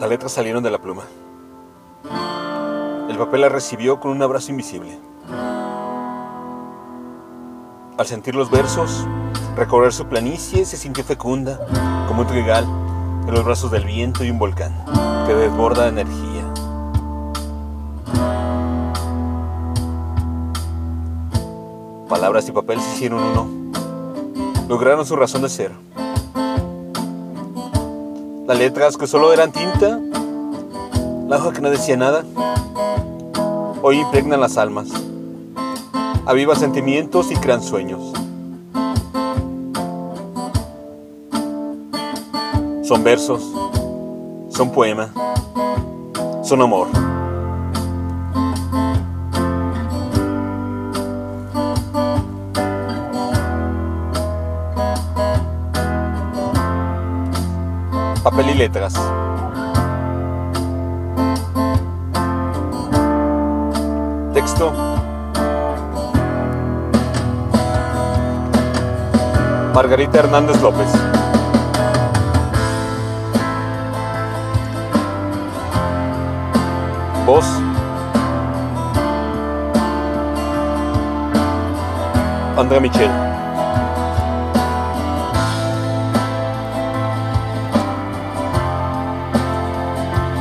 Las letras salieron de la pluma. El papel la recibió con un abrazo invisible. Al sentir los versos, recorrer su planicie se sintió fecunda, como un trigal en los brazos del viento y un volcán que desborda energía. Palabras y papel se hicieron uno. Lograron su razón de ser. Las letras que solo eran tinta, la hoja que no decía nada, hoy impregnan las almas, aviva sentimientos y crean sueños. Son versos, son poema, son amor. Papel y letras. Texto. Margarita Hernández López. Voz. Andrea Michel.